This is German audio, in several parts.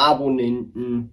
Abonnenten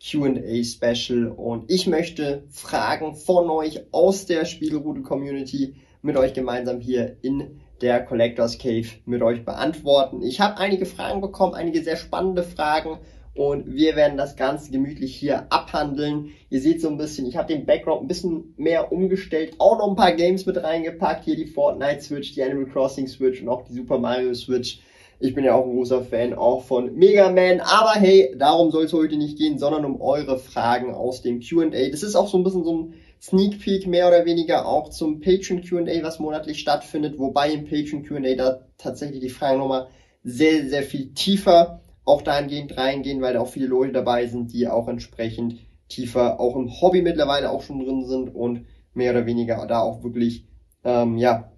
QA Special und ich möchte Fragen von euch aus der Spielrudel Community mit euch gemeinsam hier in der Collectors Cave mit euch beantworten. Ich habe einige Fragen bekommen, einige sehr spannende Fragen und wir werden das Ganze gemütlich hier abhandeln. Ihr seht so ein bisschen, ich habe den Background ein bisschen mehr umgestellt, auch noch ein paar Games mit reingepackt, hier die Fortnite Switch, die Animal Crossing Switch und auch die Super Mario Switch. Ich bin ja auch ein großer Fan auch von Mega Man. Aber hey, darum soll es heute nicht gehen, sondern um eure Fragen aus dem QA. Das ist auch so ein bisschen so ein Sneak Peek mehr oder weniger auch zum Patreon QA, was monatlich stattfindet. Wobei im Patreon QA da tatsächlich die Fragen nochmal sehr, sehr viel tiefer auch dahingehend reingehen, weil da auch viele Leute dabei sind, die auch entsprechend tiefer auch im Hobby mittlerweile auch schon drin sind und mehr oder weniger da auch wirklich ähm, ja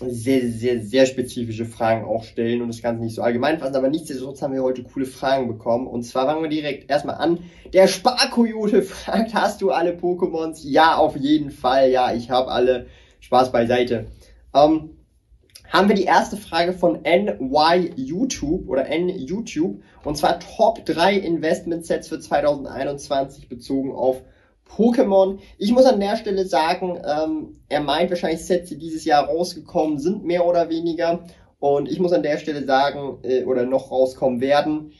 sehr, sehr, sehr spezifische Fragen auch stellen und das Ganze nicht so allgemein fassen, aber nichtsdestotrotz haben wir heute coole Fragen bekommen. Und zwar fangen wir direkt erstmal an. Der Sparkoyote fragt, hast du alle Pokémons? Ja, auf jeden Fall. Ja, ich habe alle. Spaß beiseite. Ähm, haben wir die erste Frage von NY YouTube oder N YouTube und zwar Top 3 Investment Sets für 2021 bezogen auf Pokémon. Ich muss an der Stelle sagen, ähm, er meint wahrscheinlich Sets, die dieses Jahr rausgekommen sind, mehr oder weniger. Und ich muss an der Stelle sagen, äh, oder noch rauskommen werden,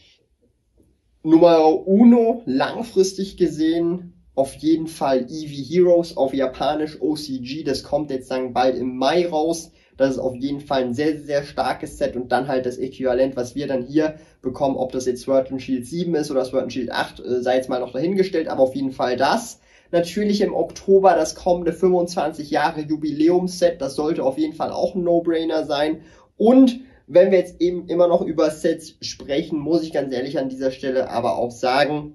Nummer uno, langfristig gesehen, auf jeden Fall Eevee Heroes auf Japanisch OCG. Das kommt jetzt dann bald im Mai raus. Das ist auf jeden Fall ein sehr, sehr starkes Set und dann halt das Äquivalent, was wir dann hier bekommen, ob das jetzt Sword and Shield 7 ist oder Sword and Shield 8, äh, sei jetzt mal noch dahingestellt, aber auf jeden Fall das. Natürlich im Oktober das kommende 25 Jahre Jubiläumsset, das sollte auf jeden Fall auch ein No-Brainer sein. Und wenn wir jetzt eben immer noch über Sets sprechen, muss ich ganz ehrlich an dieser Stelle aber auch sagen,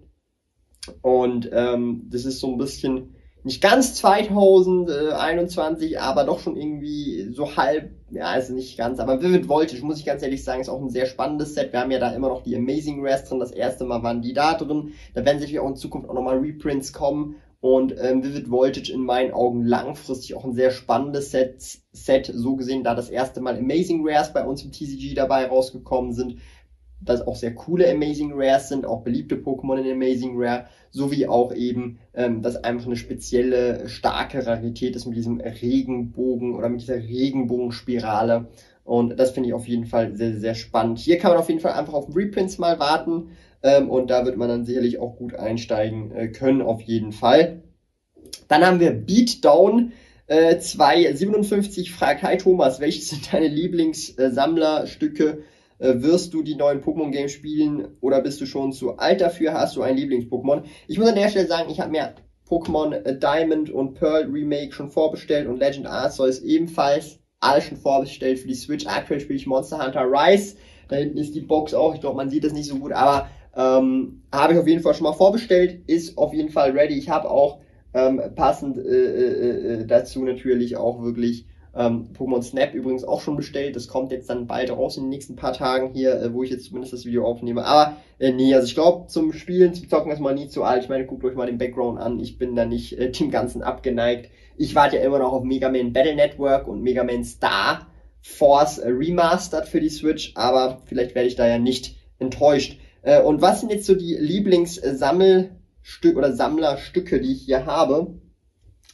und ähm, das ist so ein bisschen nicht ganz 2021, aber doch schon irgendwie so halb, ja, also nicht ganz, aber Vivid Voltage, muss ich ganz ehrlich sagen, ist auch ein sehr spannendes Set. Wir haben ja da immer noch die Amazing Rares drin, das erste Mal waren die da drin. Da werden sicherlich auch in Zukunft auch nochmal Reprints kommen. Und ähm, Vivid Voltage in meinen Augen langfristig auch ein sehr spannendes Set, Set, so gesehen, da das erste Mal Amazing Rares bei uns im TCG dabei rausgekommen sind dass auch sehr coole Amazing Rares sind, auch beliebte Pokémon in Amazing Rare, sowie auch eben, ähm, dass einfach eine spezielle, starke Rarität ist mit diesem Regenbogen oder mit dieser Regenbogenspirale. Und das finde ich auf jeden Fall sehr, sehr spannend. Hier kann man auf jeden Fall einfach auf Reprints mal warten. Ähm, und da wird man dann sicherlich auch gut einsteigen äh, können, auf jeden Fall. Dann haben wir Beatdown. Äh, 257 fragt, hi Thomas, welches sind deine Lieblingssammlerstücke? Äh, wirst du die neuen Pokémon-Games spielen oder bist du schon zu alt dafür? Hast du ein Lieblings-Pokémon? Ich muss an der Stelle sagen, ich habe mir Pokémon äh, Diamond und Pearl Remake schon vorbestellt und Legend Arceus ebenfalls alles schon vorbestellt für die Switch. Aktuell spiele ich Monster Hunter Rise. Da hinten ist die Box auch. Ich glaube, man sieht das nicht so gut, aber ähm, habe ich auf jeden Fall schon mal vorbestellt. Ist auf jeden Fall ready. Ich habe auch ähm, passend äh, äh, äh dazu natürlich auch wirklich ähm, Pokémon Snap übrigens auch schon bestellt. Das kommt jetzt dann bald raus in den nächsten paar Tagen hier, äh, wo ich jetzt zumindest das Video aufnehme. Aber äh, nee, also ich glaube, zum Spielen, zum Zocken ist man nie zu alt. Ich meine, guckt euch mal den Background an. Ich bin da nicht äh, dem Ganzen abgeneigt. Ich warte ja immer noch auf Mega Man Battle Network und Mega Man Star Force Remastered für die Switch, aber vielleicht werde ich da ja nicht enttäuscht. Äh, und was sind jetzt so die Lieblingssammelstücke oder Sammlerstücke, die ich hier habe?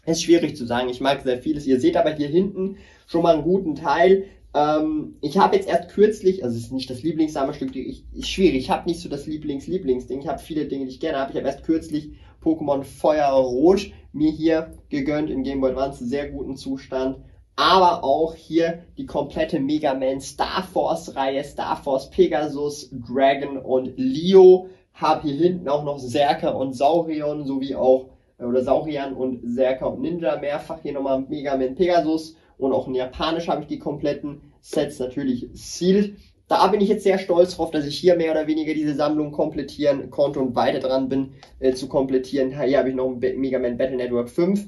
Ist schwierig zu sagen. Ich mag sehr vieles. Ihr seht aber hier hinten schon mal einen guten Teil. Ähm, ich habe jetzt erst kürzlich, also es ist nicht das Lieblingssammelstück, ich, ist schwierig. Ich habe nicht so das Lieblings-Lieblingsding. Ich habe viele Dinge, die ich gerne habe. Ich habe erst kürzlich Pokémon Feuerrot mir hier gegönnt in Game Boy Advance, sehr guten Zustand. Aber auch hier die komplette Mega Man Star Force Reihe, Star Force Pegasus, Dragon und Leo. Hab hier hinten auch noch Serker und Saurion sowie auch oder Saurian und Serka und Ninja mehrfach. Hier nochmal Mega Man Pegasus und auch in Japanisch habe ich die kompletten Sets natürlich Sealed. da bin ich jetzt sehr stolz drauf, dass ich hier mehr oder weniger diese Sammlung komplettieren konnte und weiter dran bin äh, zu komplettieren. Hier habe ich noch ein Mega Man Battle Network 5,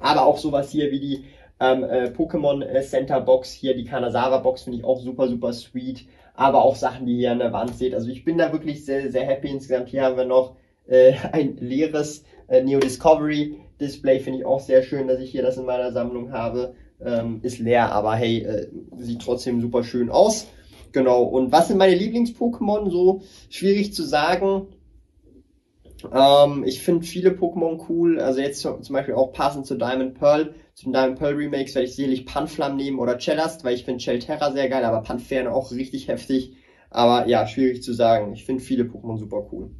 aber auch sowas hier wie die ähm, äh, Pokémon äh, Center Box, hier die Kanazawa Box finde ich auch super, super sweet, aber auch Sachen, die ihr an der Wand seht. Also ich bin da wirklich sehr, sehr happy insgesamt. Hier haben wir noch äh, ein leeres äh, Neo Discovery Display, finde ich auch sehr schön, dass ich hier das in meiner Sammlung habe. Ähm, ist leer, aber hey, äh, sieht trotzdem super schön aus. Genau. Und was sind meine Lieblings-Pokémon? So schwierig zu sagen. Ähm, ich finde viele Pokémon cool. Also jetzt zum Beispiel auch passend zu Diamond Pearl. Zum Diamond Pearl Remakes werde ich sicherlich Panflam nehmen oder Cellast, weil ich finde Cellterra sehr geil, aber Panfern auch richtig heftig. Aber ja, schwierig zu sagen. Ich finde viele Pokémon super cool.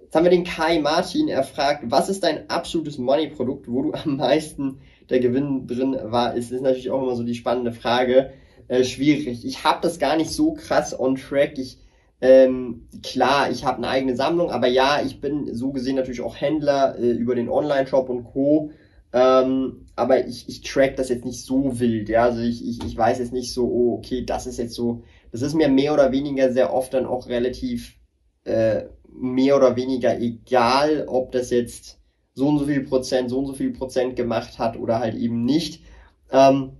Jetzt haben wir den Kai Martin. Er fragt, was ist dein absolutes Money-Produkt, wo du am meisten der Gewinn drin war? Ist, ist natürlich auch immer so die spannende Frage äh, schwierig. Ich habe das gar nicht so krass on track. Ich ähm, klar, ich habe eine eigene Sammlung, aber ja, ich bin so gesehen natürlich auch Händler äh, über den Online-Shop und Co. Ähm, aber ich, ich track das jetzt nicht so wild, ja. Also ich, ich, ich weiß jetzt nicht so, oh, okay, das ist jetzt so. Das ist mir mehr oder weniger sehr oft dann auch relativ äh, mehr oder weniger egal, ob das jetzt so und so viel Prozent, so und so viel Prozent gemacht hat oder halt eben nicht. Ähm,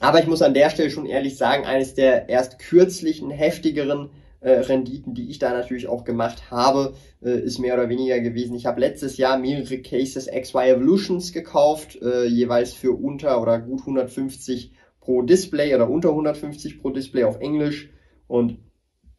aber ich muss an der Stelle schon ehrlich sagen, eines der erst kürzlichen, heftigeren äh, Renditen, die ich da natürlich auch gemacht habe, äh, ist mehr oder weniger gewesen. Ich habe letztes Jahr mehrere Cases XY Evolutions gekauft, äh, jeweils für unter oder gut 150 pro Display oder unter 150 pro Display auf Englisch. Und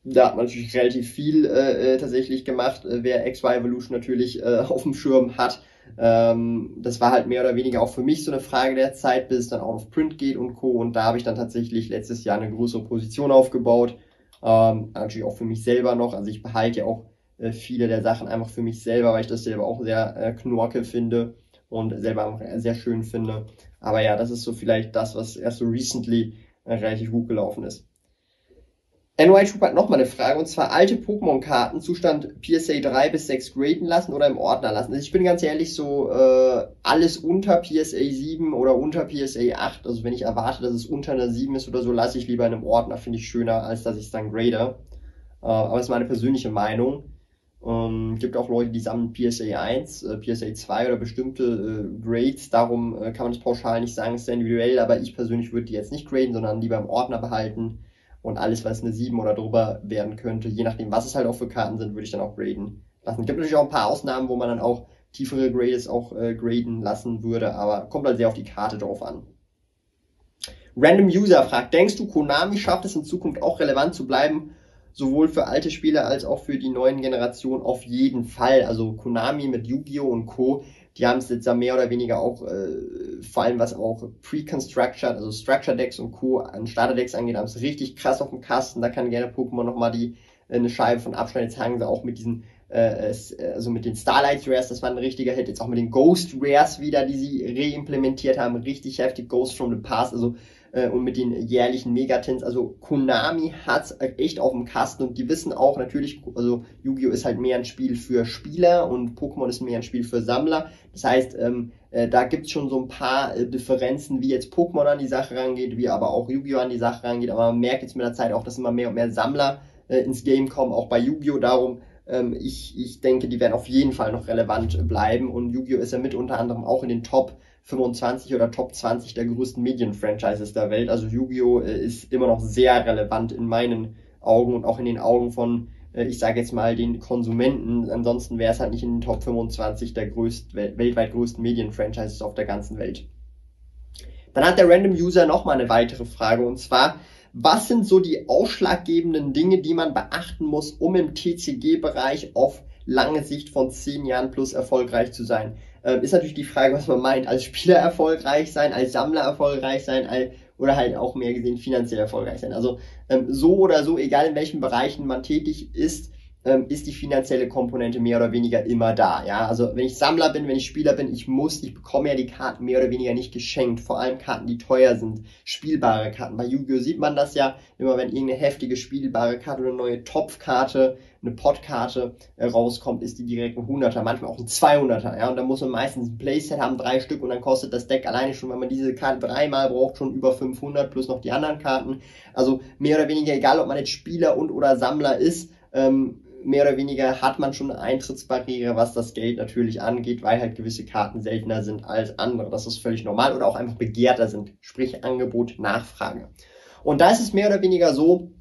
da hat man natürlich relativ viel äh, äh tatsächlich gemacht, äh, wer XY Evolution natürlich äh, auf dem Schirm hat. Ähm, das war halt mehr oder weniger auch für mich so eine Frage der Zeit, bis es dann auch auf Print geht und Co. Und da habe ich dann tatsächlich letztes Jahr eine größere Position aufgebaut. Ähm, natürlich auch für mich selber noch. Also ich behalte ja auch äh, viele der Sachen einfach für mich selber, weil ich das selber auch sehr äh, knorke finde und selber auch sehr schön finde. Aber ja, das ist so vielleicht das, was erst so recently äh, relativ gut gelaufen ist. NY Troop hat nochmal eine Frage, und zwar alte Pokémon-Karten, Zustand PSA 3 bis 6 graden lassen oder im Ordner lassen. Also ich bin ganz ehrlich so, äh, alles unter PSA 7 oder unter PSA 8, also wenn ich erwarte, dass es unter einer 7 ist oder so, lasse ich lieber in einem Ordner, finde ich schöner, als dass ich es dann grade. Äh, aber das ist meine persönliche Meinung. Ähm, gibt auch Leute, die sammeln PSA 1, äh, PSA 2 oder bestimmte äh, Grades, darum äh, kann man das pauschal nicht sagen, ist sehr individuell, aber ich persönlich würde die jetzt nicht graden, sondern lieber im Ordner behalten und alles, was eine 7 oder drüber werden könnte, je nachdem, was es halt auch für Karten sind, würde ich dann auch graden lassen. Es gibt natürlich auch ein paar Ausnahmen, wo man dann auch tiefere Grades auch äh, graden lassen würde, aber kommt halt sehr auf die Karte drauf an. Random User fragt, denkst du, Konami schafft es in Zukunft auch relevant zu bleiben, sowohl für alte Spieler als auch für die neuen Generationen? Auf jeden Fall. Also Konami mit Yu-Gi-Oh! und Co die haben es jetzt ja mehr oder weniger auch, äh, vor allem was auch Pre-Constructed, also Structure Decks und Co. an Starter Decks angeht, haben es richtig krass auf dem Kasten. Da kann gerne Pokémon nochmal die äh, eine Scheibe von abschneiden. Jetzt hangen sie auch mit diesen, äh, also mit den Starlight Rares, das war ein richtiger Hit. Jetzt auch mit den Ghost Rares wieder, die sie reimplementiert haben. Richtig heftig Ghost from the Past. Also äh, und mit den jährlichen Megatins. Also Konami hat's echt auf dem Kasten und die wissen auch natürlich, also Yu-Gi-Oh! ist halt mehr ein Spiel für Spieler und Pokémon ist mehr ein Spiel für Sammler. Das heißt, ähm, äh, da gibt's schon so ein paar äh, Differenzen, wie jetzt Pokémon an die Sache rangeht, wie aber auch Yu-Gi-Oh! an die Sache rangeht. Aber man merkt jetzt mit der Zeit auch, dass immer mehr und mehr Sammler äh, ins Game kommen, auch bei Yu-Gi-Oh! Darum ähm, ich, ich denke, die werden auf jeden Fall noch relevant bleiben und Yu-Gi-Oh! ist ja mit unter anderem auch in den Top 25 oder Top 20 der größten Medien-Franchises der Welt. Also Yu-Gi-Oh! Äh, ist immer noch sehr relevant in meinen Augen und auch in den Augen von, äh, ich sage jetzt mal, den Konsumenten. Ansonsten wäre es halt nicht in den Top 25 der größt, weltweit größten Medien-Franchises auf der ganzen Welt. Dann hat der Random User nochmal eine weitere Frage und zwar, was sind so die ausschlaggebenden Dinge, die man beachten muss, um im TCG-Bereich auf lange Sicht von 10 Jahren plus erfolgreich zu sein? Ähm, ist natürlich die Frage, was man meint. Als Spieler erfolgreich sein, als Sammler erfolgreich sein, als, oder halt auch mehr gesehen finanziell erfolgreich sein. Also ähm, so oder so, egal in welchen Bereichen man tätig ist, ähm, ist die finanzielle Komponente mehr oder weniger immer da. Ja, also wenn ich Sammler bin, wenn ich Spieler bin, ich muss, ich bekomme ja die Karten mehr oder weniger nicht geschenkt. Vor allem Karten, die teuer sind, spielbare Karten. Bei Yu-Gi-Oh sieht man das ja immer, wenn irgendeine heftige spielbare Karte oder eine neue Topfkarte, eine Podkarte äh, rauskommt, ist die direkt ein 100er, manchmal auch ein 200er. Ja, und da muss man meistens ein Playset haben, drei Stück, und dann kostet das Deck alleine schon, wenn man diese Karte dreimal braucht, schon über 500 plus noch die anderen Karten. Also mehr oder weniger egal, ob man jetzt Spieler und oder Sammler ist. Ähm, mehr oder weniger hat man schon eine Eintrittsbarriere, was das Geld natürlich angeht, weil halt gewisse Karten seltener sind als andere. Das ist völlig normal oder auch einfach begehrter sind, sprich Angebot, Nachfrage. Und da ist es mehr oder weniger so,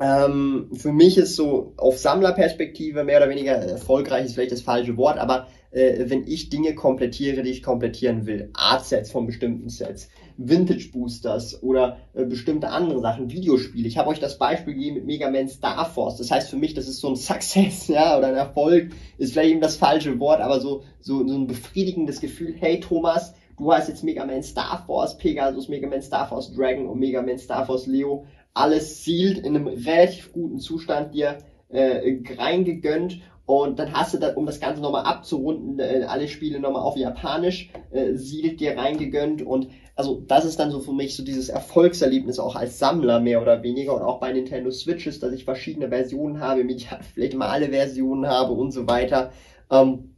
ähm, für mich ist so auf Sammlerperspektive mehr oder weniger erfolgreich ist vielleicht das falsche Wort, aber äh, wenn ich Dinge komplettiere, die ich komplettieren will, Art-Sets von bestimmten Sets, Vintage-Boosters oder äh, bestimmte andere Sachen, Videospiele. Ich habe euch das Beispiel gegeben mit Mega Man Star Force. Das heißt für mich, das ist so ein Success, ja, oder ein Erfolg, ist vielleicht eben das falsche Wort, aber so, so, so ein befriedigendes Gefühl, hey Thomas, du hast jetzt Mega Man Star Force, Pegasus, Mega Man Star Force Dragon und Mega Man Star Force Leo, alles sealed in einem relativ guten Zustand dir äh, reingegönnt und dann hast du da, um das Ganze nochmal abzurunden, äh, alle Spiele nochmal auf Japanisch, äh, Sealed dir reingegönnt und also das ist dann so für mich so dieses Erfolgserlebnis auch als Sammler mehr oder weniger und auch bei Nintendo Switches, dass ich verschiedene Versionen habe, vielleicht mal alle Versionen habe und so weiter. Ähm,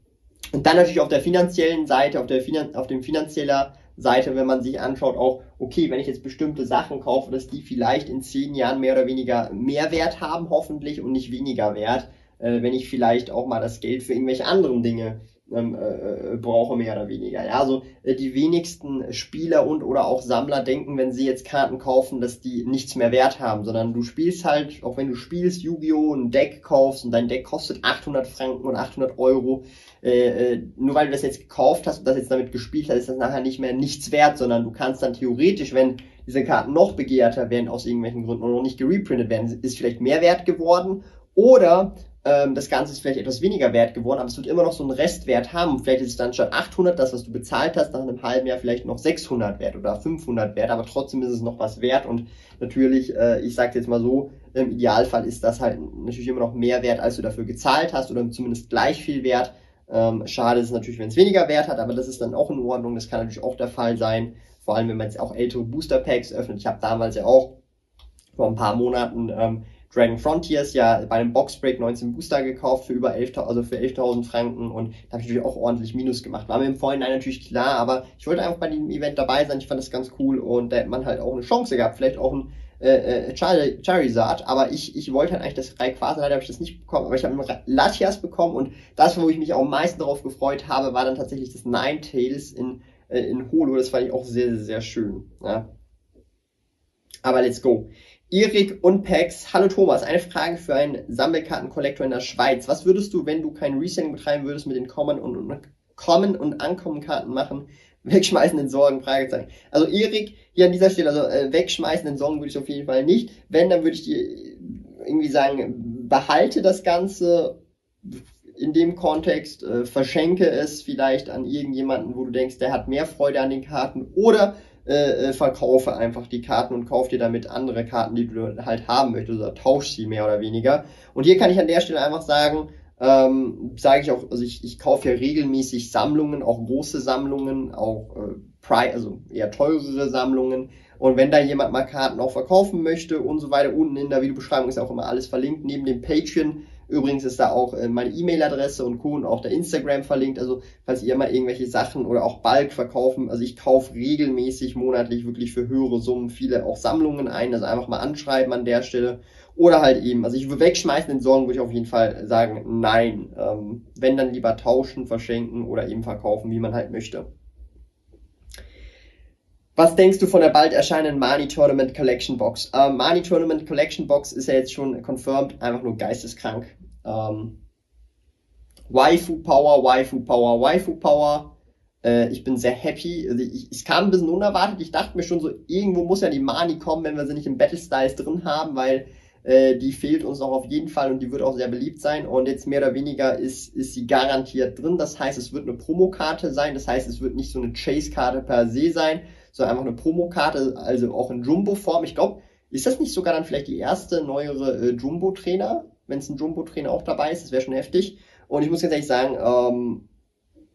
und dann natürlich auf der finanziellen Seite, auf der Finan auf dem finanzieller Seite, wenn man sich anschaut, auch, okay, wenn ich jetzt bestimmte Sachen kaufe, dass die vielleicht in zehn Jahren mehr oder weniger mehr Wert haben, hoffentlich, und nicht weniger Wert, äh, wenn ich vielleicht auch mal das Geld für irgendwelche anderen Dinge ähm, äh, brauche, mehr oder weniger. Ja, also äh, die wenigsten Spieler und oder auch Sammler denken, wenn sie jetzt Karten kaufen, dass die nichts mehr wert haben, sondern du spielst halt, auch wenn du spielst Yu-Gi-Oh! ein Deck kaufst und dein Deck kostet 800 Franken oder 800 Euro, äh, äh, nur weil du das jetzt gekauft hast und das jetzt damit gespielt hast, ist das nachher nicht mehr nichts wert, sondern du kannst dann theoretisch, wenn diese Karten noch begehrter werden aus irgendwelchen Gründen und noch nicht gereprintet werden, ist vielleicht mehr wert geworden oder ähm, das Ganze ist vielleicht etwas weniger wert geworden, aber es wird immer noch so einen Restwert haben. Vielleicht ist es dann statt 800, das, was du bezahlt hast, nach einem halben Jahr vielleicht noch 600 wert oder 500 wert, aber trotzdem ist es noch was wert und natürlich, äh, ich sage jetzt mal so, im Idealfall ist das halt natürlich immer noch mehr wert, als du dafür gezahlt hast oder zumindest gleich viel wert. Ähm, schade ist es natürlich, wenn es weniger Wert hat, aber das ist dann auch in Ordnung, das kann natürlich auch der Fall sein, vor allem wenn man jetzt auch ältere Booster Packs öffnet. Ich habe damals ja auch vor ein paar Monaten ähm, Dragon Frontiers ja bei einem Boxbreak 19 Booster gekauft für über 11.000, also für 11.000 Franken und da habe ich natürlich auch ordentlich Minus gemacht. War mir im Vorhinein natürlich klar, aber ich wollte einfach bei dem Event dabei sein. Ich fand das ganz cool und da hätte man halt auch eine Chance gehabt, vielleicht auch ein äh, äh, Charizard, aber ich, ich wollte halt eigentlich das Rayquaza, leider habe ich das nicht bekommen, aber ich habe einen Latias bekommen und das, wo ich mich auch am meisten darauf gefreut habe, war dann tatsächlich das Ninetales in, äh, in Holo, das fand ich auch sehr, sehr, sehr schön. Ja. Aber let's go. Erik und Pex. Hallo Thomas, eine Frage für einen Sammelkarten-Kollektor in der Schweiz. Was würdest du, wenn du kein Reselling betreiben würdest, mit den Common und, und Common und Ankommen-Karten machen? Wegschmeißen in Sorgen? Fragezeichen. Also Erik, hier an dieser Stelle, also äh, wegschmeißen in Sorgen würde ich auf jeden Fall nicht. Wenn, dann würde ich dir irgendwie sagen, behalte das Ganze in dem Kontext, äh, verschenke es vielleicht an irgendjemanden, wo du denkst, der hat mehr Freude an den Karten oder äh, äh, verkaufe einfach die Karten und kauf dir damit andere Karten, die du halt haben möchtest oder tausch sie mehr oder weniger. Und hier kann ich an der Stelle einfach sagen, ähm, sage ich auch, also ich, ich kaufe ja regelmäßig Sammlungen, auch große Sammlungen, auch äh, also eher teurere Sammlungen. Und wenn da jemand mal Karten auch verkaufen möchte und so weiter, unten in der Videobeschreibung ist auch immer alles verlinkt, neben dem Patreon Übrigens ist da auch äh, meine E-Mail-Adresse und Co. und auch der Instagram verlinkt. Also falls ihr mal irgendwelche Sachen oder auch Bulk verkaufen, also ich kaufe regelmäßig monatlich wirklich für höhere Summen viele auch Sammlungen ein. Also einfach mal anschreiben an der Stelle. Oder halt eben, also ich würde wegschmeißen den Sorgen, würde ich auf jeden Fall sagen, nein. Ähm, wenn dann lieber tauschen, verschenken oder eben verkaufen, wie man halt möchte. Was denkst du von der bald erscheinenden Mani Tournament Collection Box? Ähm, Mani Tournament Collection Box ist ja jetzt schon confirmed, einfach nur geisteskrank. Ähm, Waifu Power, Waifu Power, Waifu Power. Äh, ich bin sehr happy. Also ich, es kam ein bisschen unerwartet. Ich dachte mir schon so, irgendwo muss ja die Mani kommen, wenn wir sie nicht im Battle Styles drin haben, weil äh, die fehlt uns auch auf jeden Fall und die wird auch sehr beliebt sein. Und jetzt mehr oder weniger ist, ist sie garantiert drin. Das heißt, es wird eine Promokarte sein. Das heißt, es wird nicht so eine Chase-Karte per se sein, sondern einfach eine Promokarte, also auch in Jumbo-Form. Ich glaube, ist das nicht sogar dann vielleicht die erste neuere äh, Jumbo-Trainer? Wenn es ein Jumbo-Trainer auch dabei ist, das wäre schon heftig. Und ich muss ganz ehrlich sagen, ähm,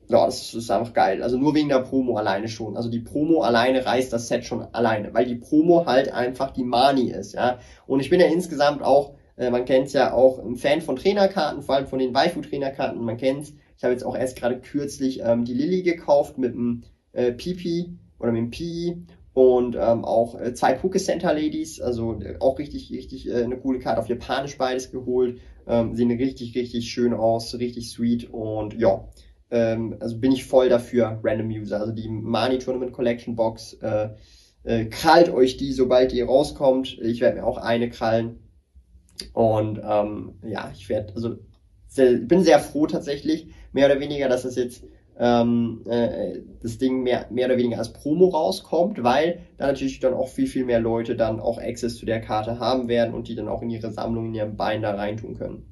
ja, das ist einfach geil. Also nur wegen der Promo alleine schon. Also die Promo alleine reißt das Set schon alleine, weil die Promo halt einfach die Mani ist, ja. Und ich bin ja insgesamt auch, äh, man kennt's ja auch, ein Fan von Trainerkarten, vor allem von den Waifu-Trainerkarten, man kennt's. Ich habe jetzt auch erst gerade kürzlich ähm, die Lilly gekauft mit dem äh, Pipi oder mit dem Pi und ähm, auch äh, zwei Poke Center Ladies, also äh, auch richtig, richtig äh, eine coole Karte auf Japanisch beides geholt. Ähm, sehen richtig, richtig schön aus, richtig sweet und ja, ähm, also bin ich voll dafür, Random User. Also die Mani Tournament Collection Box, äh, äh, krallt euch die, sobald die rauskommt. Ich werde mir auch eine krallen. Und ähm, ja, ich werde, also sehr, bin sehr froh tatsächlich, mehr oder weniger, dass das jetzt ähm, äh, das Ding mehr, mehr oder weniger als Promo rauskommt, weil da natürlich dann auch viel, viel mehr Leute dann auch Access zu der Karte haben werden und die dann auch in ihre Sammlung, in ihren Binder reintun können.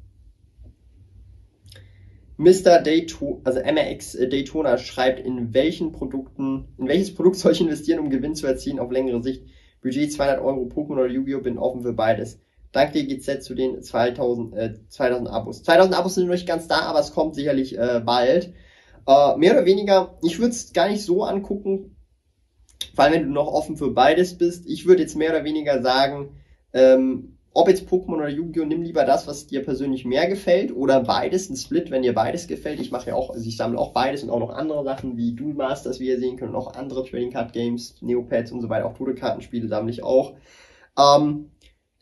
Mr. Daytona, also MRX Daytona schreibt, in welchen Produkten, in welches Produkt soll ich investieren, um Gewinn zu erzielen auf längere Sicht? Budget 200 Euro, Pokémon oder Yu-Gi-Oh! bin offen für beides. Danke GZ zu den 2000, äh, 2000 Abos. 2000 Abos sind noch nicht ganz da, aber es kommt sicherlich äh, bald. Äh, mehr oder weniger, ich würde es gar nicht so angucken, vor allem wenn du noch offen für beides bist. Ich würde jetzt mehr oder weniger sagen, ähm, ob jetzt Pokémon oder Yu-Gi-Oh! nimm lieber das, was dir persönlich mehr gefällt oder beides, ein Split, wenn dir beides gefällt. Ich mache ja auch, also ich sammle auch beides und auch noch andere Sachen wie Duel Masters, wie ihr sehen könnt, und auch andere Trading Card Games, Neopets und so weiter, auch Todekartenspiele sammle ich auch. Ähm,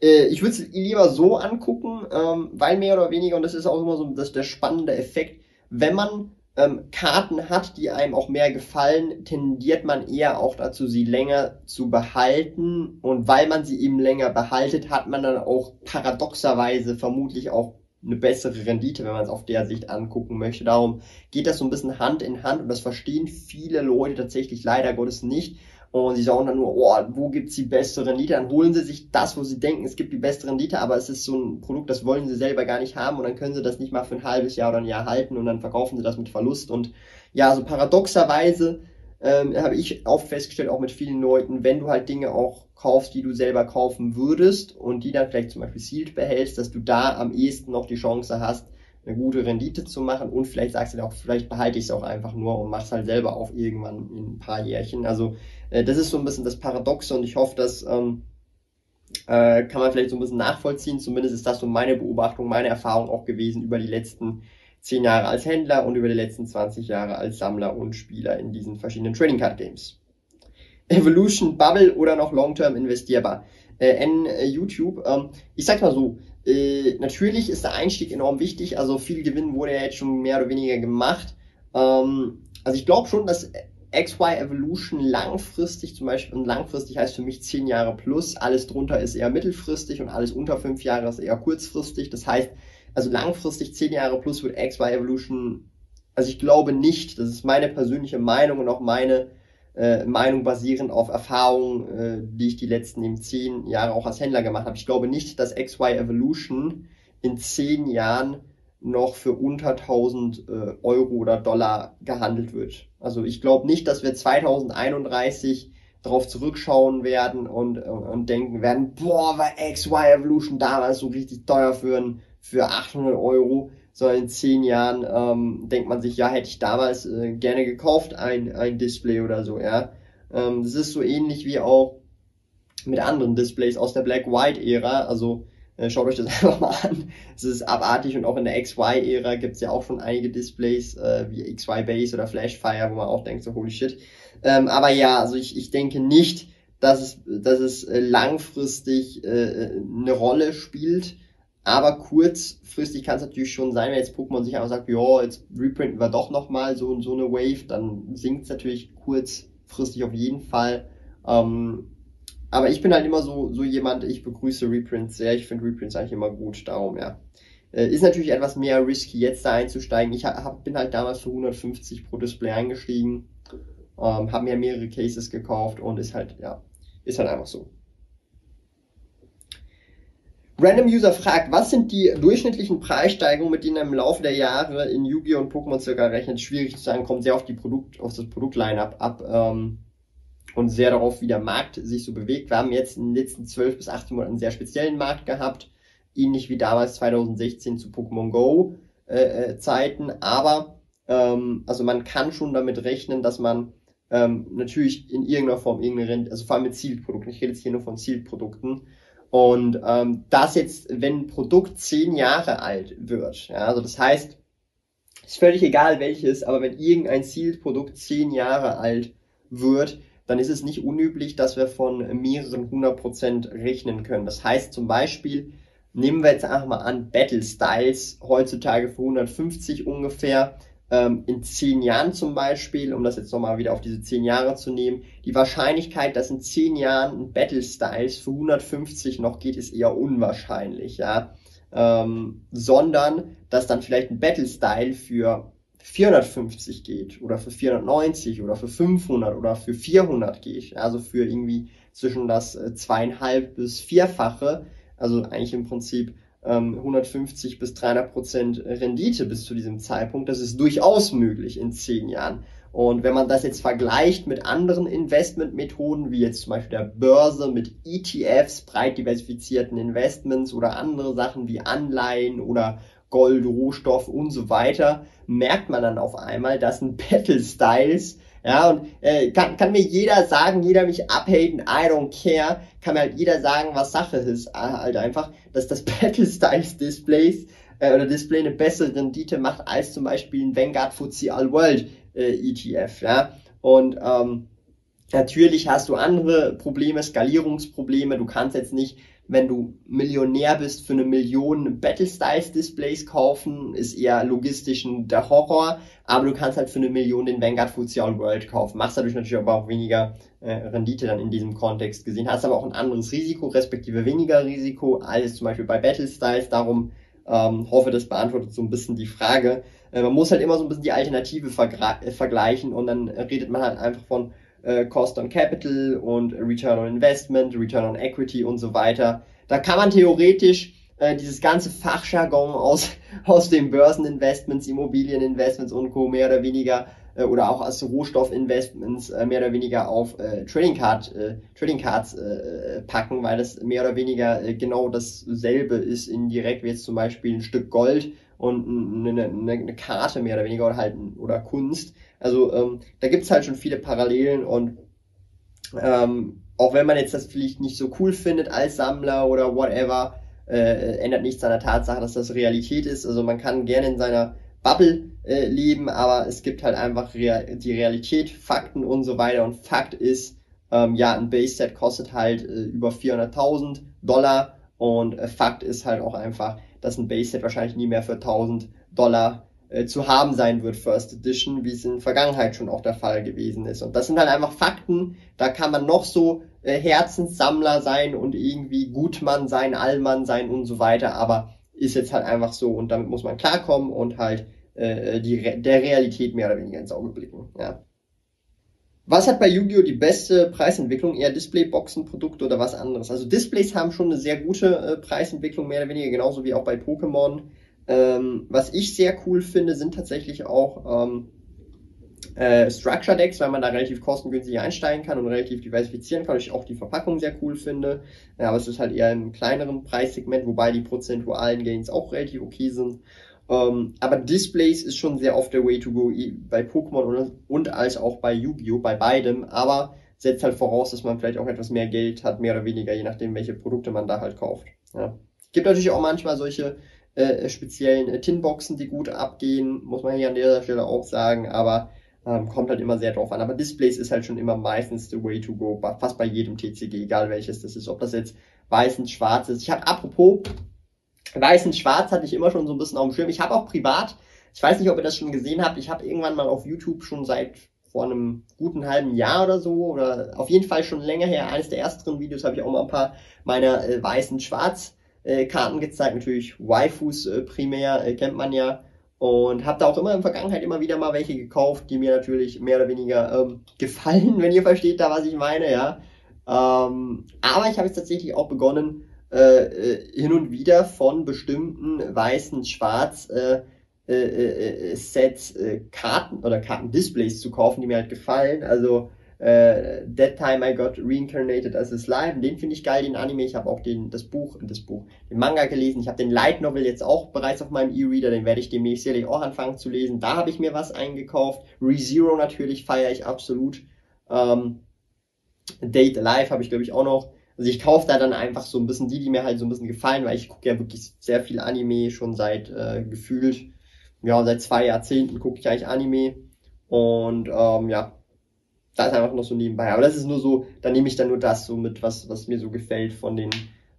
äh, ich würde es lieber so angucken, ähm, weil mehr oder weniger, und das ist auch immer so das, der spannende Effekt, wenn man ähm, Karten hat, die einem auch mehr gefallen, tendiert man eher auch dazu, sie länger zu behalten. Und weil man sie eben länger behaltet, hat man dann auch paradoxerweise vermutlich auch eine bessere Rendite, wenn man es auf der Sicht angucken möchte. Darum geht das so ein bisschen Hand in Hand und das verstehen viele Leute tatsächlich leider Gottes nicht und sie sagen dann nur, oh, wo gibt's die beste Rendite? Dann holen sie sich das, wo sie denken, es gibt die beste Rendite, aber es ist so ein Produkt, das wollen sie selber gar nicht haben und dann können sie das nicht mal für ein halbes Jahr oder ein Jahr halten und dann verkaufen sie das mit Verlust. Und ja, so paradoxerweise ähm, habe ich oft festgestellt, auch mit vielen Leuten, wenn du halt Dinge auch kaufst, die du selber kaufen würdest und die dann vielleicht zum Beispiel sealed behältst, dass du da am ehesten noch die Chance hast, eine gute Rendite zu machen und vielleicht sagst du dir auch, vielleicht behalte ich es auch einfach nur und mach's halt selber auf irgendwann in ein paar Jährchen. Also äh, das ist so ein bisschen das Paradoxe und ich hoffe, dass ähm, äh, kann man vielleicht so ein bisschen nachvollziehen. Zumindest ist das so meine Beobachtung, meine Erfahrung auch gewesen über die letzten zehn Jahre als Händler und über die letzten 20 Jahre als Sammler und Spieler in diesen verschiedenen Trading Card Games. Evolution Bubble oder noch Long-Term investierbar. Äh, in äh, YouTube, ähm, ich sag mal so, äh, natürlich ist der Einstieg enorm wichtig, also viel Gewinn wurde ja jetzt schon mehr oder weniger gemacht. Ähm, also ich glaube schon, dass XY Evolution langfristig zum Beispiel, und langfristig heißt für mich zehn Jahre plus, alles drunter ist eher mittelfristig und alles unter fünf Jahre ist eher kurzfristig. Das heißt, also langfristig zehn Jahre plus wird XY Evolution, also ich glaube nicht, das ist meine persönliche Meinung und auch meine äh, Meinung basierend auf Erfahrungen, äh, die ich die letzten eben zehn Jahre auch als Händler gemacht habe. Ich glaube nicht, dass XY Evolution in zehn Jahren noch für unter 1000 äh, Euro oder Dollar gehandelt wird. Also ich glaube nicht, dass wir 2031 darauf zurückschauen werden und, und, denken werden, boah, war XY Evolution damals so richtig teuer für, für 800 Euro sondern in zehn Jahren ähm, denkt man sich, ja, hätte ich damals äh, gerne gekauft, ein, ein Display oder so, ja. Ähm, das ist so ähnlich wie auch mit anderen Displays aus der Black-White-Ära, also äh, schaut euch das einfach mal an. Es ist abartig und auch in der XY-Ära gibt's ja auch schon einige Displays äh, wie XY Base oder Flashfire, wo man auch denkt, so holy shit. Ähm, aber ja, also ich, ich denke nicht, dass es, dass es äh, langfristig äh, eine Rolle spielt. Aber kurzfristig kann es natürlich schon sein, wenn jetzt Pokémon sich einfach sagt, ja, jetzt reprinten wir doch nochmal so, so eine Wave, dann sinkt es natürlich kurzfristig auf jeden Fall. Ähm, aber ich bin halt immer so, so jemand, ich begrüße Reprints sehr, ich finde Reprints eigentlich immer gut, darum ja. Äh, ist natürlich etwas mehr risky, jetzt da einzusteigen. Ich hab, bin halt damals für 150 pro Display eingestiegen, ähm, habe mir mehrere Cases gekauft und ist halt, ja, ist halt einfach so. Random User fragt, was sind die durchschnittlichen Preissteigerungen, mit denen er im Laufe der Jahre in Yu-Gi-Oh! und Pokémon circa rechnet? Schwierig zu sagen, kommt sehr auf die Produkt, auf das Produktline-up ab ähm, und sehr darauf, wie der Markt sich so bewegt. Wir haben jetzt in den letzten 12 bis 18 Monaten einen sehr speziellen Markt gehabt. ähnlich wie damals 2016 zu Pokémon Go äh, äh, Zeiten, aber ähm, also man kann schon damit rechnen, dass man ähm, natürlich in irgendeiner Form irgendeine Rente, also vor allem mit Zielprodukten, ich rede jetzt hier nur von Zielprodukten, und ähm, das jetzt, wenn ein Produkt zehn Jahre alt wird, ja, also das heißt, ist völlig egal welches, aber wenn irgendein Zielprodukt zehn Jahre alt wird, dann ist es nicht unüblich, dass wir von mehreren hundert Prozent rechnen können. Das heißt zum Beispiel, nehmen wir jetzt einfach mal an, Battle Styles heutzutage für 150 ungefähr, ähm, in zehn Jahren zum Beispiel, um das jetzt nochmal wieder auf diese zehn Jahre zu nehmen, die Wahrscheinlichkeit, dass in zehn Jahren ein Battle Styles für 150 noch geht, ist eher unwahrscheinlich, ja. Ähm, sondern, dass dann vielleicht ein Battle Style für 450 geht oder für 490 oder für 500 oder für 400 geht, also für irgendwie zwischen das äh, zweieinhalb bis vierfache, also eigentlich im Prinzip 150 ähm, bis 300 Prozent Rendite bis zu diesem Zeitpunkt. Das ist durchaus möglich in zehn Jahren. Und wenn man das jetzt vergleicht mit anderen Investmentmethoden, wie jetzt zum Beispiel der Börse mit ETFs, breit diversifizierten Investments oder andere Sachen wie Anleihen oder Gold, Rohstoff und so weiter, merkt man dann auf einmal, dass ein Battle Styles ja, und äh, kann, kann mir jeder sagen, jeder mich abhaten, I don't care, kann mir halt jeder sagen, was Sache ist. Äh, halt einfach, dass das Battle Styles Displays äh, oder Display eine bessere Rendite macht als zum Beispiel ein Vanguard FTSE All World äh, ETF. Ja, und ähm, natürlich hast du andere Probleme, Skalierungsprobleme. Du kannst jetzt nicht wenn du Millionär bist, für eine Million Battle Styles Displays kaufen, ist eher logistisch der Horror, aber du kannst halt für eine Million den Vanguard All World kaufen. Machst dadurch natürlich aber auch weniger äh, Rendite dann in diesem Kontext gesehen, hast aber auch ein anderes Risiko, respektive weniger Risiko als zum Beispiel bei Battle Styles. Darum ähm, hoffe, das beantwortet so ein bisschen die Frage. Äh, man muss halt immer so ein bisschen die Alternative äh, vergleichen und dann redet man halt einfach von äh, Cost on Capital und Return on Investment, Return on Equity und so weiter. Da kann man theoretisch äh, dieses ganze Fachjargon aus, aus den Börseninvestments, Immobilieninvestments und Co. mehr oder weniger äh, oder auch als Rohstoffinvestments äh, mehr oder weniger auf äh, Trading Card äh, Trading Cards äh, packen, weil das mehr oder weniger äh, genau dasselbe ist indirekt wie jetzt zum Beispiel ein Stück Gold und eine, eine, eine Karte mehr oder weniger oder halt oder Kunst. Also ähm, da gibt's halt schon viele Parallelen und ähm, auch wenn man jetzt das vielleicht nicht so cool findet als Sammler oder whatever, äh, ändert nichts an der Tatsache, dass das Realität ist. Also man kann gerne in seiner Bubble äh, leben, aber es gibt halt einfach Real die Realität, Fakten und so weiter. Und Fakt ist, ähm, ja, ein Base-Set kostet halt äh, über 400.000 Dollar und äh, Fakt ist halt auch einfach, dass ein Base-Set wahrscheinlich nie mehr für 1000 Dollar äh, zu haben sein wird, First Edition, wie es in der Vergangenheit schon auch der Fall gewesen ist. Und das sind halt einfach Fakten, da kann man noch so äh, Herzenssammler sein und irgendwie Gutmann sein, Allmann sein und so weiter, aber ist jetzt halt einfach so und damit muss man klarkommen und halt äh, die, der Realität mehr oder weniger ins Auge blicken. Ja. Was hat bei Yu-Gi-Oh! die beste Preisentwicklung? Eher Displayboxen, Produkte oder was anderes? Also Displays haben schon eine sehr gute äh, Preisentwicklung, mehr oder weniger, genauso wie auch bei Pokémon. Ähm, was ich sehr cool finde, sind tatsächlich auch ähm, äh, Structure Decks, weil man da relativ kostengünstig einsteigen kann und relativ diversifizieren kann. Ich auch die Verpackung sehr cool finde. Ja, aber es ist halt eher im kleineren Preissegment, wobei die prozentualen Gains auch relativ okay sind. Ähm, aber Displays ist schon sehr oft der Way to go bei Pokémon und, und als auch bei Yu-Gi-Oh! bei beidem, aber setzt halt voraus, dass man vielleicht auch etwas mehr Geld hat, mehr oder weniger, je nachdem, welche Produkte man da halt kauft. Ja. Gibt natürlich auch manchmal solche äh, speziellen äh, Tinboxen, die gut abgehen, muss man hier an dieser Stelle auch sagen, aber ähm, kommt halt immer sehr drauf an. Aber Displays ist halt schon immer meistens the way to go, fast bei jedem TCG, egal welches das ist, ob das jetzt weiß und schwarz ist. Ich habe apropos Weiß und Schwarz hatte ich immer schon so ein bisschen auf dem Schirm. Ich habe auch privat, ich weiß nicht, ob ihr das schon gesehen habt, ich habe irgendwann mal auf YouTube schon seit vor einem guten halben Jahr oder so, oder auf jeden Fall schon länger her, eines der ersten Videos habe ich auch mal ein paar meiner äh, weißen Schwarz äh, Karten gezeigt, natürlich Waifus äh, primär, äh, kennt man ja. Und habe da auch immer in der Vergangenheit immer wieder mal welche gekauft, die mir natürlich mehr oder weniger ähm, gefallen, wenn ihr versteht da, was ich meine, ja. Ähm, aber ich habe jetzt tatsächlich auch begonnen, äh, äh, hin und wieder von bestimmten weißen, schwarz Sets Karten oder Kartendisplays zu kaufen, die mir halt gefallen. Also äh, That Time I Got Reincarnated as a Slime. Den finde ich geil, den Anime. Ich habe auch den, das Buch, das Buch, den Manga gelesen. Ich habe den Light Novel jetzt auch bereits auf meinem E-Reader. Den werde ich demnächst sicherlich auch anfangen zu lesen. Da habe ich mir was eingekauft. ReZero natürlich feiere ich absolut. Ähm, Date Alive habe ich glaube ich auch noch. Also ich kaufe da dann einfach so ein bisschen die, die mir halt so ein bisschen gefallen, weil ich gucke ja wirklich sehr viel Anime schon seit äh, gefühlt, ja, seit zwei Jahrzehnten gucke ich eigentlich Anime. Und ähm, ja, da ist einfach noch so nebenbei. Aber das ist nur so, da nehme ich dann nur das so mit, was, was mir so gefällt von den,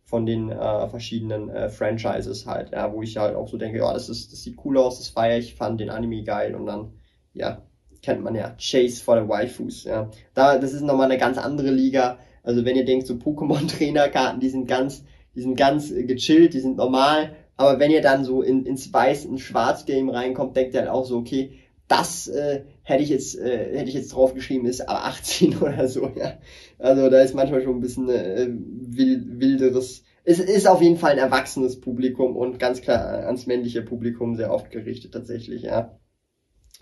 von den äh, verschiedenen äh, Franchises halt, ja, wo ich halt auch so denke, ja, das ist, das sieht cool aus, das feiere ich, fand den Anime geil und dann, ja, kennt man ja, Chase for the Waifus, ja. Da, das ist nochmal eine ganz andere Liga. Also wenn ihr denkt, so Pokémon-Trainerkarten, die sind ganz, die sind ganz gechillt, die sind normal. Aber wenn ihr dann so in, ins Weiß, in Schwarz-Game reinkommt, denkt ihr halt auch so, okay, das äh, hätte ich jetzt äh, hätte ich jetzt drauf geschrieben ist aber 18 oder so ja. Also da ist manchmal schon ein bisschen äh, wild, wilderes es ist auf jeden Fall ein erwachsenes Publikum und ganz klar ans männliche Publikum sehr oft gerichtet tatsächlich ja.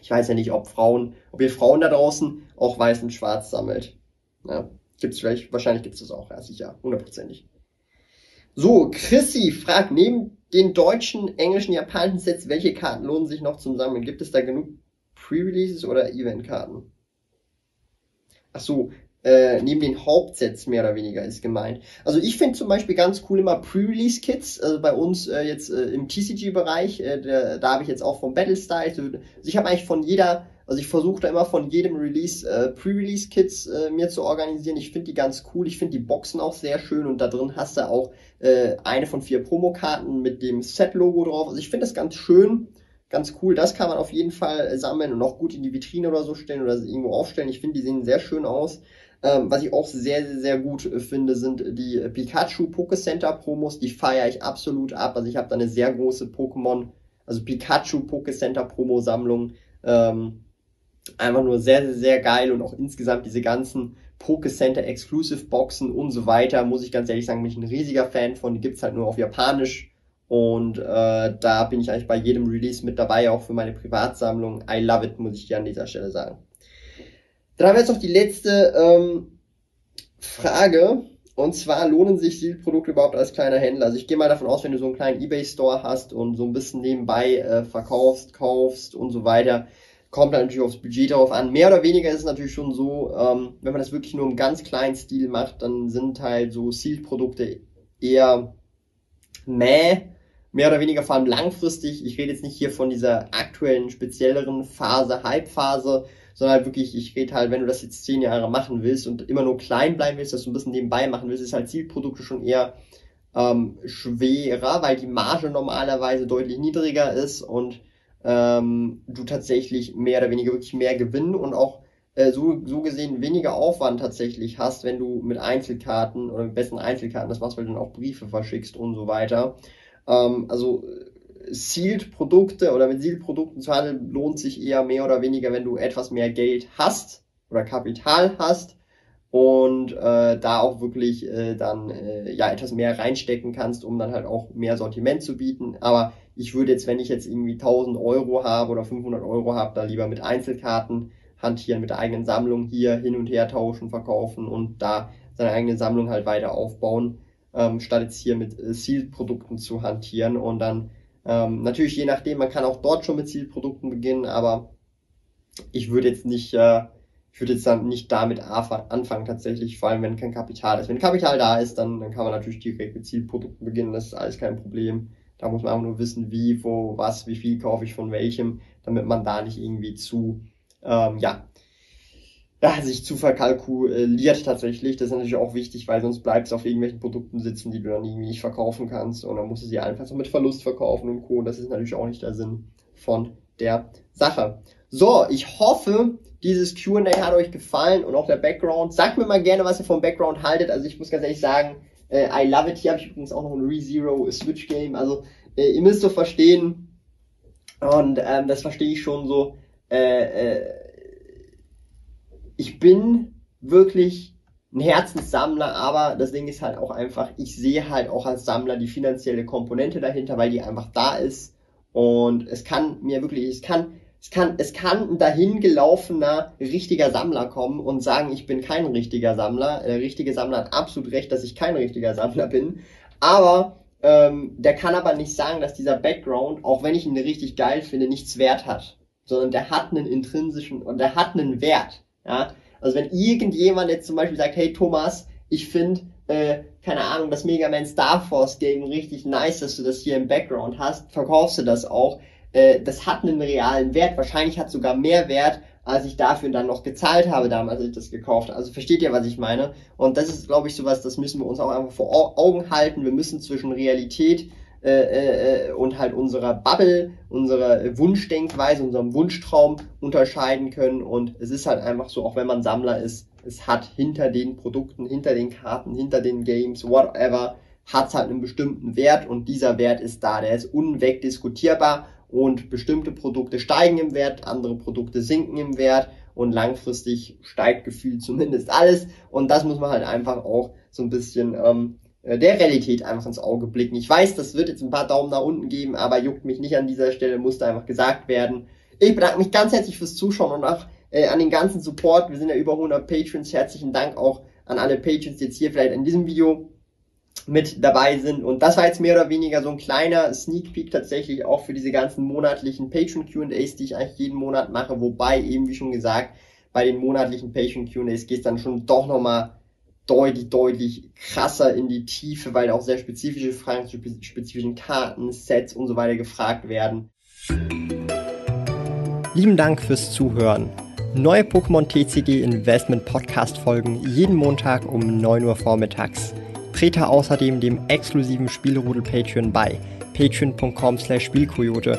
Ich weiß ja nicht ob Frauen ob ihr Frauen da draußen auch weiß und schwarz sammelt ja. Gibt's vielleicht wahrscheinlich gibt's das auch ja sicher hundertprozentig. So Chrissy fragt neben den deutschen, englischen, japanischen Sets, welche Karten lohnen sich noch zum Sammeln? Gibt es da genug Pre-Releases oder Event-Karten? Ach so, äh, neben den Hauptsets mehr oder weniger ist gemeint. Also ich finde zum Beispiel ganz cool immer Pre-Release-Kits, also bei uns äh, jetzt äh, im TCG-Bereich, äh, da habe ich jetzt auch vom Battlestyle, also ich habe eigentlich von jeder, also ich versuche da immer von jedem Release äh, Pre-Release-Kits äh, mir zu organisieren. Ich finde die ganz cool, ich finde die Boxen auch sehr schön und da drin hast du auch eine von vier Promokarten mit dem Set-Logo drauf. Also ich finde das ganz schön ganz cool. Das kann man auf jeden Fall äh, sammeln und auch gut in die Vitrine oder so stellen oder irgendwo aufstellen. Ich finde, die sehen sehr schön aus. Ähm, was ich auch sehr, sehr, sehr gut äh, finde, sind die Pikachu Poké Center Promos. Die feiere ich absolut ab. Also ich habe da eine sehr große Pokémon, also Pikachu Poké Center Promo Sammlung. Ähm, einfach nur sehr, sehr, sehr geil und auch insgesamt diese ganzen Poké Center Exclusive Boxen und so weiter, muss ich ganz ehrlich sagen, bin ich ein riesiger Fan von. Die gibt's halt nur auf Japanisch und äh, da bin ich eigentlich bei jedem Release mit dabei, auch für meine Privatsammlung. I love it, muss ich hier an dieser Stelle sagen. Dann haben wir jetzt noch die letzte ähm, Frage. Und zwar lohnen sich Sealed-Produkte überhaupt als kleiner Händler? Also ich gehe mal davon aus, wenn du so einen kleinen Ebay-Store hast und so ein bisschen nebenbei äh, verkaufst, kaufst und so weiter, kommt dann natürlich aufs Budget darauf an. Mehr oder weniger ist es natürlich schon so, ähm, wenn man das wirklich nur im ganz kleinen Stil macht, dann sind halt so Sealed-Produkte eher meh mehr oder weniger vor allem langfristig. Ich rede jetzt nicht hier von dieser aktuellen, spezielleren Phase, Hype-Phase, sondern halt wirklich, ich rede halt, wenn du das jetzt zehn Jahre machen willst und immer nur klein bleiben willst, dass du ein bisschen nebenbei machen willst, ist halt Zielprodukte schon eher ähm, schwerer, weil die Marge normalerweise deutlich niedriger ist und ähm, du tatsächlich mehr oder weniger wirklich mehr Gewinn und auch äh, so, so gesehen weniger Aufwand tatsächlich hast, wenn du mit Einzelkarten oder mit besten Einzelkarten das machst, weil du dann auch Briefe verschickst und so weiter. Ähm, also Sealed-Produkte oder mit Sealed-Produkten zu handeln lohnt sich eher mehr oder weniger, wenn du etwas mehr Geld hast oder Kapital hast und äh, da auch wirklich äh, dann äh, ja etwas mehr reinstecken kannst, um dann halt auch mehr Sortiment zu bieten. Aber ich würde jetzt, wenn ich jetzt irgendwie 1000 Euro habe oder 500 Euro habe, da lieber mit Einzelkarten hantieren, mit der eigenen Sammlung hier hin und her tauschen, verkaufen und da seine eigene Sammlung halt weiter aufbauen ähm, statt jetzt hier mit äh, Sealed-Produkten zu hantieren. Und dann ähm, natürlich je nachdem, man kann auch dort schon mit Sealed-Produkten beginnen, aber ich würde jetzt nicht, äh, ich würde jetzt dann nicht damit anfangen tatsächlich, vor allem wenn kein Kapital ist. Wenn Kapital da ist, dann, dann kann man natürlich direkt mit Zielprodukten beginnen, das ist alles kein Problem. Da muss man auch nur wissen, wie, wo, was, wie viel kaufe ich von welchem, damit man da nicht irgendwie zu, ähm, ja, ja, sich zu verkalkuliert tatsächlich. Das ist natürlich auch wichtig, weil sonst bleibt es auf irgendwelchen Produkten sitzen, die du dann irgendwie nicht verkaufen kannst. Und dann musst du sie einfach so mit Verlust verkaufen und Co. Das ist natürlich auch nicht der Sinn von der Sache. So, ich hoffe, dieses Q&A hat euch gefallen und auch der Background. Sagt mir mal gerne, was ihr vom Background haltet. Also ich muss ganz ehrlich sagen, äh, I love it. Hier habe ich übrigens auch noch ein ReZero Switch Game. Also äh, ihr müsst so verstehen, und ähm, das verstehe ich schon so, äh, äh, ich bin wirklich ein Herzenssammler, aber das Ding ist halt auch einfach, ich sehe halt auch als Sammler die finanzielle Komponente dahinter, weil die einfach da ist. Und es kann mir wirklich, es kann es kann, es kann ein dahingelaufener richtiger Sammler kommen und sagen, ich bin kein richtiger Sammler. Der richtige Sammler hat absolut recht, dass ich kein richtiger Sammler bin. Aber ähm, der kann aber nicht sagen, dass dieser Background, auch wenn ich ihn richtig geil finde, nichts wert hat. Sondern der hat einen intrinsischen und der hat einen Wert. Ja? Also wenn irgendjemand jetzt zum Beispiel sagt, hey Thomas, ich finde, äh, keine Ahnung, das Mega Man Star Force Game richtig nice, dass du das hier im Background hast, verkaufst du das auch. Äh, das hat einen realen Wert. Wahrscheinlich hat sogar mehr Wert, als ich dafür dann noch gezahlt habe damals, als ich das gekauft habe. Also versteht ihr, was ich meine? Und das ist, glaube ich, sowas, das müssen wir uns auch einfach vor Augen halten. Wir müssen zwischen Realität äh, äh, und halt unserer Bubble, unserer Wunschdenkweise, unserem Wunschtraum unterscheiden können. Und es ist halt einfach so, auch wenn man Sammler ist, es hat hinter den Produkten, hinter den Karten, hinter den Games, whatever, hat es halt einen bestimmten Wert. Und dieser Wert ist da, der ist unwegdiskutierbar. Und bestimmte Produkte steigen im Wert, andere Produkte sinken im Wert. Und langfristig steigt gefühlt zumindest alles. Und das muss man halt einfach auch so ein bisschen ähm, äh, der Realität einfach ins Auge blicken. Ich weiß, das wird jetzt ein paar Daumen nach unten geben, aber juckt mich nicht an dieser Stelle, musste einfach gesagt werden. Ich bedanke mich ganz herzlich fürs Zuschauen und auch äh, an den ganzen Support. Wir sind ja über 100 Patrons. Herzlichen Dank auch an alle Patrons, die jetzt hier vielleicht in diesem Video mit dabei sind. Und das war jetzt mehr oder weniger so ein kleiner Sneak Peek tatsächlich auch für diese ganzen monatlichen Patreon Q&As, die ich eigentlich jeden Monat mache. Wobei eben, wie schon gesagt, bei den monatlichen Patreon Q&As geht es dann schon doch nochmal deutlich, deutlich krasser in die Tiefe, weil auch sehr spezifische Fragen zu spezifischen Karten, Sets und so weiter gefragt werden. Lieben Dank fürs Zuhören. Neue Pokémon TCG Investment Podcast folgen jeden Montag um 9 Uhr vormittags. Trete außerdem dem exklusiven Spielrudel Patreon bei patreon.com slash Spielkoyote